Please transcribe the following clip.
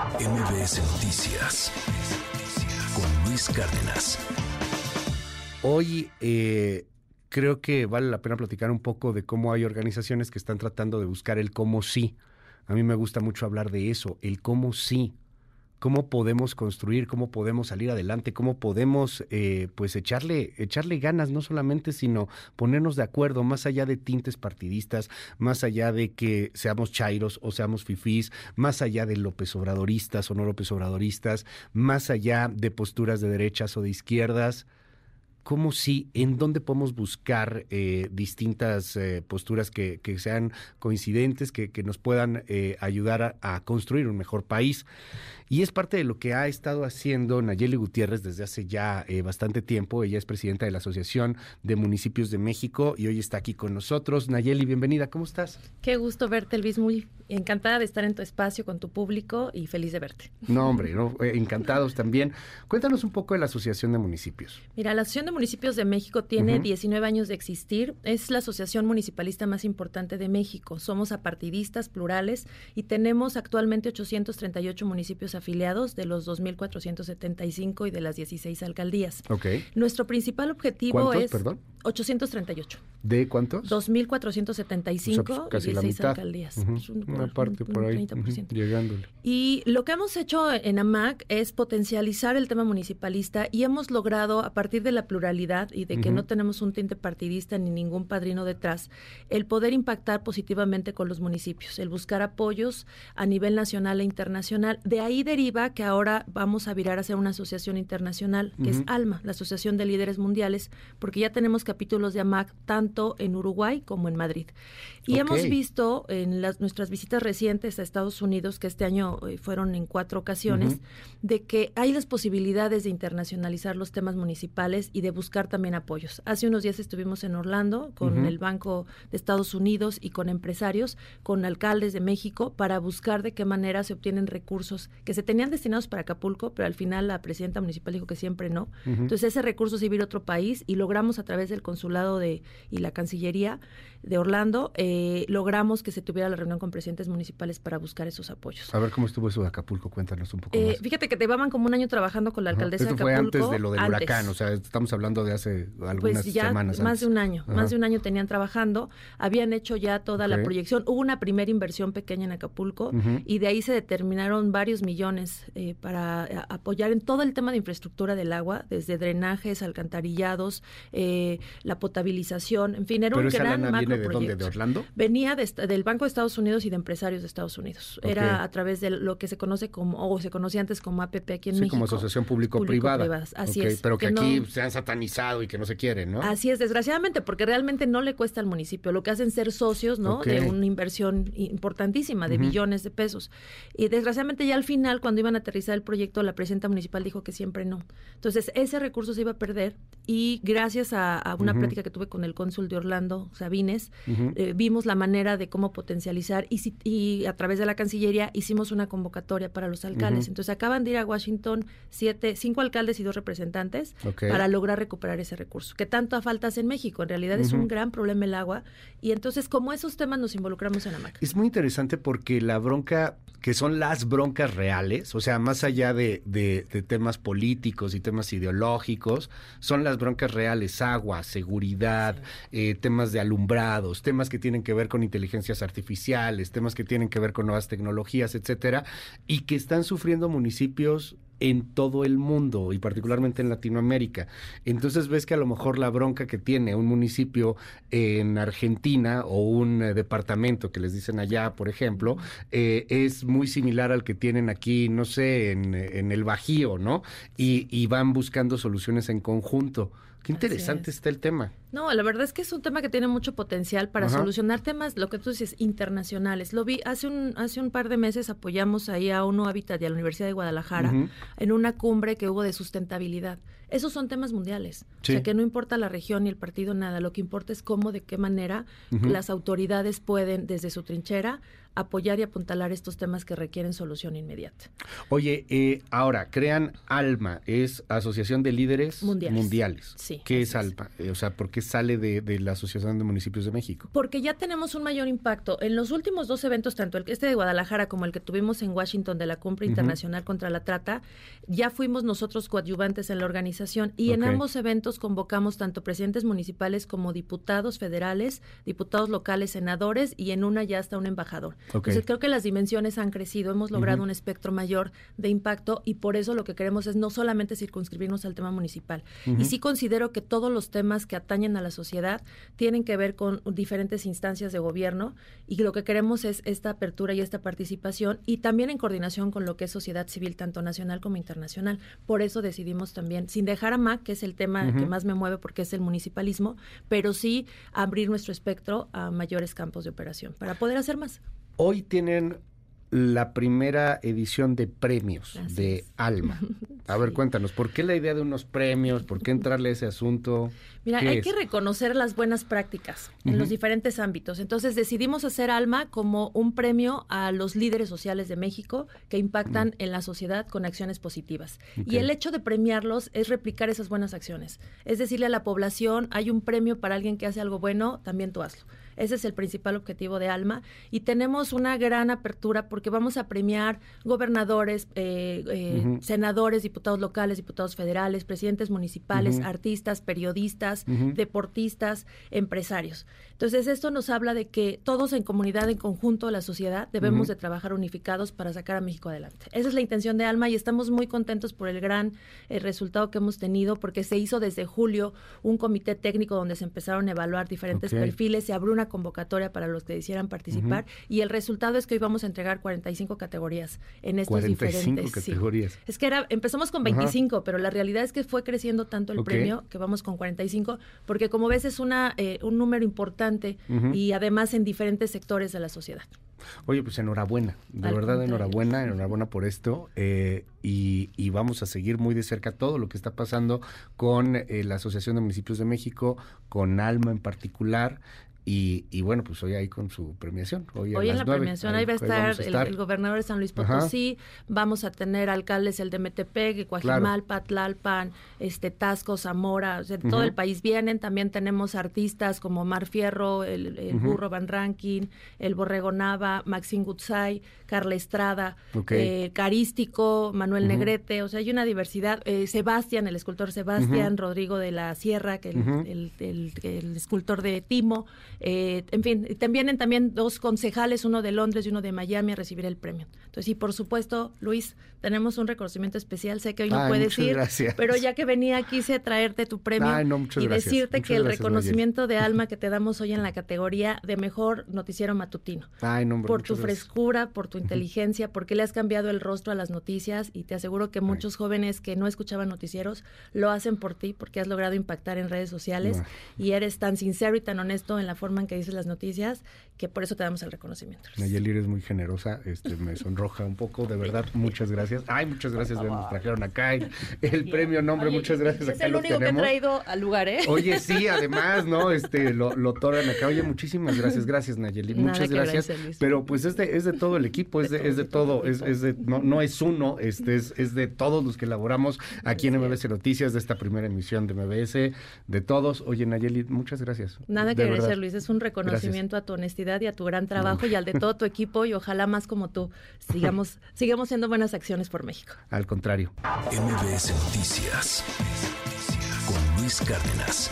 MBS Noticias con Luis Cárdenas. Hoy eh, creo que vale la pena platicar un poco de cómo hay organizaciones que están tratando de buscar el cómo sí. A mí me gusta mucho hablar de eso, el cómo sí cómo podemos construir, cómo podemos salir adelante, cómo podemos eh, pues echarle, echarle ganas, no solamente, sino ponernos de acuerdo, más allá de tintes partidistas, más allá de que seamos chairos o seamos fifís, más allá de López Obradoristas o no López Obradoristas, más allá de posturas de derechas o de izquierdas cómo sí, en dónde podemos buscar eh, distintas eh, posturas que, sean coincidentes, que, nos puedan ayudar a, construir un mejor país. Y es parte de lo que ha estado haciendo Nayeli Gutiérrez desde hace ya eh, bastante tiempo. Ella es presidenta de la Asociación de Municipios de México y hoy está aquí con nosotros. Nayeli, bienvenida, ¿cómo estás? Qué gusto verte, Luis. Muy encantada de estar en tu espacio con tu público y feliz de verte. No, hombre, eh, encantados también. Cuéntanos un poco de la Asociación de Municipios. Mira, la Asociación de Municipios de México tiene 19 años de existir. Es la asociación municipalista más importante de México. Somos apartidistas, plurales y tenemos actualmente 838 municipios afiliados de los 2.475 y de las 16 alcaldías. Ok. Nuestro principal objetivo es... perdón? 838. ¿De cuántos? 2.475 pues, casi 16 alcaldías. Una parte por ahí, llegándole. Y lo que hemos hecho en AMAC es potencializar el tema municipalista y hemos logrado, a partir de la pluralidad y de que no tenemos un tinte partidista ni ningún padrino detrás, el poder impactar positivamente con los municipios, el buscar apoyos a nivel nacional e internacional. De ahí deriva que ahora vamos a virar a ser una asociación internacional, que es ALMA, la Asociación de Líderes Mundiales, porque ya tenemos capítulos de AMAC tanto en Uruguay como en Madrid. Y hemos visto en las, nuestras visitas recientes a Estados Unidos, que este año eh, fueron en cuatro ocasiones, de que hay las posibilidades de internacionalizar los temas municipales y de buscar también apoyos. Hace unos días estuvimos en Orlando con el Banco de Estados Unidos y con empresarios, con alcaldes de México, para buscar de qué manera se obtienen recursos que se tenían destinados para Acapulco, pero al final la presidenta municipal dijo que siempre no. Entonces ese recurso se iba a otro país y logramos a través del consulado de, y la Cancillería de Orlando, eh, logramos que se tuviera la reunión con presidentes municipales para buscar esos apoyos. A ver cómo estuvo eso de Acapulco, cuéntanos un poco eh, más. Fíjate que te llevaban como un año trabajando con la alcaldesa de Acapulco. fue antes de lo del huracán, o sea, estamos hablando de hace algunas pues ya semanas. Más de un año, más de un año tenían trabajando, habían hecho ya toda la proyección, hubo una primera inversión pequeña en Acapulco y de ahí se determinaron varios millones eh, para apoyar en todo el tema de infraestructura del agua, desde drenajes, alcantarillados, la potabilización, en fin, era un gran macro viene de dónde, de Orlando? Venía del Banco de Estados Unidos y de empresarios de Estados Unidos. Era a través de lo que se conoce como, o se conocía antes como APP aquí en sí, México. como Asociación Público-Privada. así es. Pero que, aquí se han satanizado y que no se quieren, ¿no? Así es, desgraciadamente, porque realmente no le cuesta al municipio. Lo que hacen ser socios, ¿no? De una inversión importantísima de billones de pesos. Y desgraciadamente ya al final, cuando iban a aterrizar el proyecto, la presidenta municipal dijo que siempre no. Entonces, ese recurso se iba a perder y gracias a, una plática que tuve con el cónsul de Orlando, Sabines, eh, vimos la manera de cómo potencializar y, y, a través de la Cancillería hicimos una convocatoria para los alcaldes. Entonces acaban de ir a Washington siete, cinco alcaldes y dos representantes para lograr recuperar ese recurso, que tanto falta en México. En realidad es un gran problema el agua y entonces como esos temas nos involucramos en AMAC. Es muy interesante porque la bronca que son las broncas reales, o sea, más allá de, de, temas políticos y temas ideológicos, son las broncas reales, agua, seguridad, eh, temas de alumbrados, temas que tienen que ver con inteligencias artificiales, temas que tienen que ver con nuevas tecnologías, etcétera, y que están sufriendo municipios en todo el mundo y particularmente en Latinoamérica. Entonces ves que a lo mejor la bronca que tiene un municipio en Argentina o un eh, departamento que les dicen allá, por ejemplo, eh, es muy similar al que tienen aquí, no sé, en, el Bajío, ¿no? Y, y van buscando soluciones en conjunto. Qué interesante está el tema. No, la verdad es que es un tema que tiene mucho potencial para solucionar temas, lo que tú dices, internacionales. Lo vi hace un hace un par de meses apoyamos ahí a UNO Habitat y a la Universidad de Guadalajara en una cumbre que hubo de sustentabilidad. Esos son temas mundiales. O sea, que no importa la región ni el partido, nada. Lo que importa es cómo, de qué manera las autoridades pueden, desde su trinchera, apoyar y apuntalar estos temas que requieren solución inmediata. Oye, eh, ahora, crean ALMA, es Asociación de Líderes Mundiales. Sí. ¿Qué es ALMA? Eh, o sea, ¿por qué sale de, de, la Asociación de Municipios de México? Porque ya tenemos un mayor impacto. En los últimos dos eventos, tanto el que este de Guadalajara como el que tuvimos en Washington de la Cumbre Internacional contra la Trata, ya fuimos nosotros coadyuvantes en la organización y en ambos eventos convocamos tanto presidentes municipales como diputados federales, diputados locales, senadores y en una ya está un embajador. Entonces creo que las dimensiones han crecido, hemos logrado un espectro mayor de impacto y por eso lo que queremos es no solamente circunscribirnos al tema municipal. Y sí considero que todos los temas que atañen a la sociedad tienen que ver con diferentes instancias de gobierno y lo que queremos es esta apertura y esta participación y también en coordinación con lo que es sociedad civil, tanto nacional como internacional. Por eso decidimos también, sin dejar a MAC, que es el tema que más me mueve porque es el municipalismo, pero sí abrir nuestro espectro a mayores campos de operación para poder hacer más. Hoy tienen la primera edición de premios de Alma. A ver, cuéntanos, ¿por qué la idea de unos premios? ¿Por qué entrarle a ese asunto? Mira, hay que reconocer las buenas prácticas en los diferentes ámbitos. Entonces decidimos hacer Alma como un premio a los líderes sociales de México que impactan en la sociedad con acciones positivas. Y el hecho de premiarlos es replicar esas buenas acciones. Es decirle a la población, hay un premio para alguien que hace algo bueno, también tú hazlo. Ese es el principal objetivo de Alma. Y tenemos una gran apertura porque vamos a premiar gobernadores, eh, eh, senadores, diputados locales, diputados federales, presidentes municipales, artistas, periodistas, deportistas, empresarios. Entonces, esto nos habla de que todos en comunidad, en conjunto, la sociedad, debemos de trabajar unificados para sacar a México adelante. Esa es la intención de Alma y estamos muy contentos por el gran eh, resultado que hemos tenido porque se hizo desde julio un comité técnico donde se empezaron a evaluar diferentes perfiles, se abrió una convocatoria para los que quisieran participar y el resultado es que hoy vamos a entregar 45 categorías en estos 45 diferentes categorías. Es que era empezamos con 25, pero la realidad es que fue creciendo tanto el premio que vamos con 45 porque como ves es una eh, un número importante y además en diferentes sectores de la sociedad. Oye, pues enhorabuena, de verdad enhorabuena, enhorabuena por esto eh, y, vamos a seguir muy de cerca todo lo que está pasando con eh, la Asociación de Municipios de México, con Alma en particular. Y, bueno, pues hoy ahí con su premiación. Hoy, en la premiación ahí, va a estar, El, gobernador de San Luis Potosí, vamos a tener alcaldes el de Metepec, Coajimalpa, Tlalpan, este, Tasco, Zamora, de todo el país vienen. También tenemos artistas como Mar Fierro, el, Burro Van Rankin, el Borrego Nava, Maxine Gutzai, Carla Estrada, eh, Carístico, Manuel Negrete, o sea, hay una diversidad. Eh, Sebastián, el escultor Sebastián, Rodrigo de la Sierra, que el, el escultor de Timo. Eh, en fin, también también dos concejales, uno de Londres y uno de Miami, a recibir el premio. Entonces, y por supuesto, Luis, tenemos un reconocimiento especial. Sé que hoy no puedes ir, pero ya que venía quise traerte tu premio y decirte que el reconocimiento de alma que te damos hoy en la categoría de mejor noticiero matutino. por tu frescura, por tu inteligencia, porque le has cambiado el rostro a las noticias y te aseguro que muchos jóvenes que no escuchaban noticieros lo hacen por ti porque has logrado impactar en redes sociales y eres tan sincero y tan honesto en la forma en que dices las noticias que por eso te damos el reconocimiento. Nayeli es muy generosa, este me sonroja un poco, de verdad, muchas gracias. Ay, muchas gracias, nos trajeron acá el, premio nombre, muchas gracias. Es el único que he traído al lugar, ¿eh? Oye, sí, además, ¿no? Este, lo, lo toran acá. Oye, muchísimas gracias, gracias Nayeli, muchas gracias. Pero pues es de, es de todo el equipo, es de, es de todo, es, es de, no, no es uno, este es, es de todos los que elaboramos aquí en MBS Noticias, de esta primera emisión de MBS, de todos. Oye, Nayeli, muchas gracias. Nada que agradecer, Luis, es un reconocimiento a tu honestidad y a tu gran trabajo y al de todo tu equipo y ojalá más como tú sigamos, sigamos haciendo buenas acciones por México. Al contrario. MBS Noticias con Luis Cárdenas.